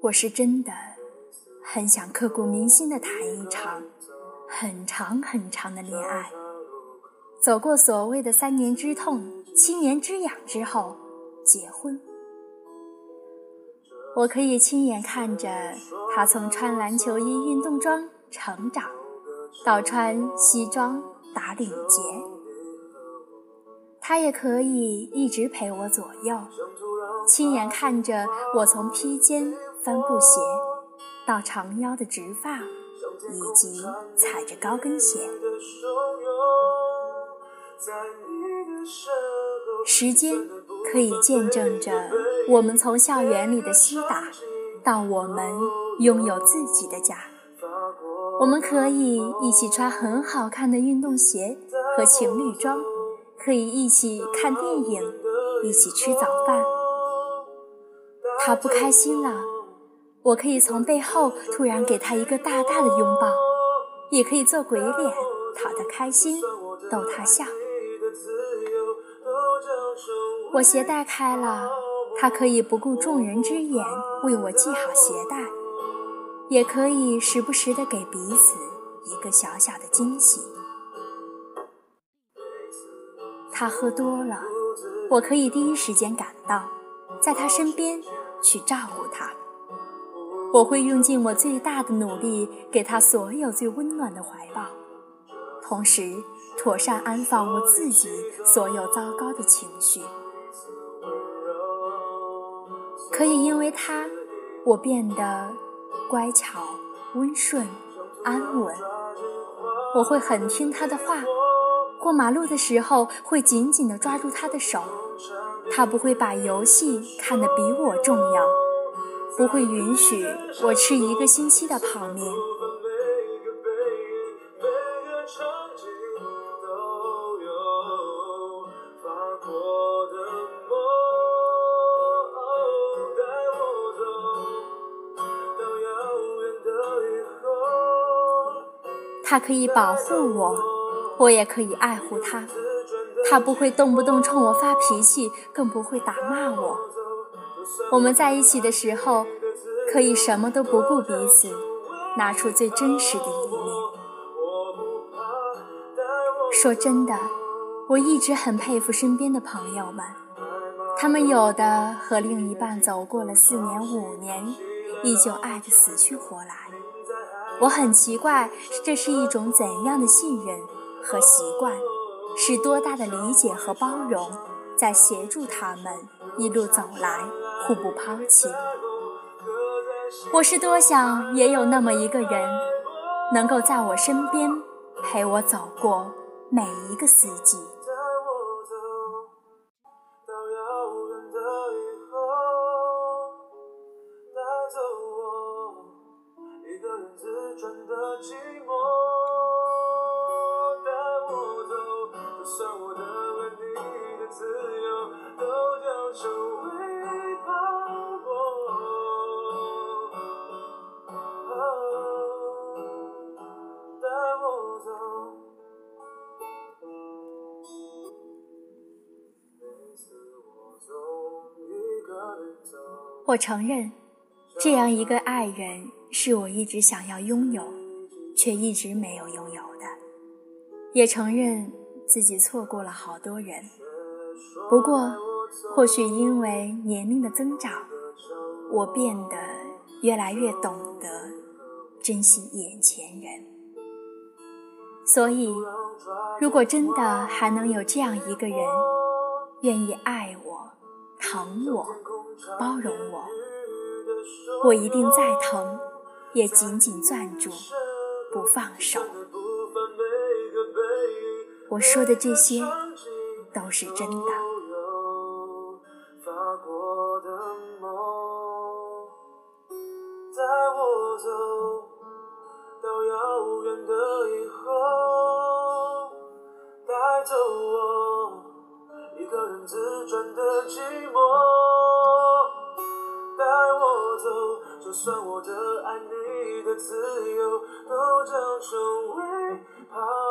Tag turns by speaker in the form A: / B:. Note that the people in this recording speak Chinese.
A: 我是真的很想刻骨铭心的谈一场很长很长的恋爱，走过所谓的三年之痛、七年之痒之后，结婚。我可以亲眼看着他从穿篮球衣、运动装成长，到穿西装打领结。他也可以一直陪我左右，亲眼看着我从披肩帆布鞋，到长腰的直发，以及踩着高跟鞋。时间可以见证着我们从校园里的西打，到我们拥有自己的家。我们可以一起穿很好看的运动鞋和情侣装。可以一起看电影，一起吃早饭。他不开心了，我可以从背后突然给他一个大大的拥抱，也可以做鬼脸讨他开心，逗他笑。我鞋带开了，他可以不顾众人之眼为我系好鞋带，也可以时不时的给彼此一个小小的惊喜。他喝多了，我可以第一时间赶到，在他身边去照顾他。我会用尽我最大的努力，给他所有最温暖的怀抱，同时妥善安放我自己所有糟糕的情绪。可以因为他，我变得乖巧、温顺、安稳。我会很听他的话。过马路的时候，会紧紧地抓住他的手。他不会把游戏看得比我重要，不会允许我吃一个星期的泡面。他可以保护我。我也可以爱护他，他不会动不动冲我发脾气，更不会打骂我。我们在一起的时候，可以什么都不顾彼此，拿出最真实的一面。说真的，我一直很佩服身边的朋友们，他们有的和另一半走过了四年五年，依旧爱得死去活来。我很奇怪，这是一种怎样的信任？和习惯，是多大的理解和包容，在协助他们一路走来，互不抛弃。我是多想也有那么一个人，能够在我身边，陪我走过每一个四季。转的寂寞，带我走，就算我承认，这样一个爱人是我一直想要拥有，却一直没有拥有的。也承认自己错过了好多人。不过，或许因为年龄的增长，我变得越来越懂得珍惜眼前人。所以，如果真的还能有这样一个人，愿意爱我、疼我、包容我，我一定再疼，也紧紧攥住，不放手。我说的这些都是真的。自转的寂寞，带我走，就算我的爱你的自由，都将成为泡影。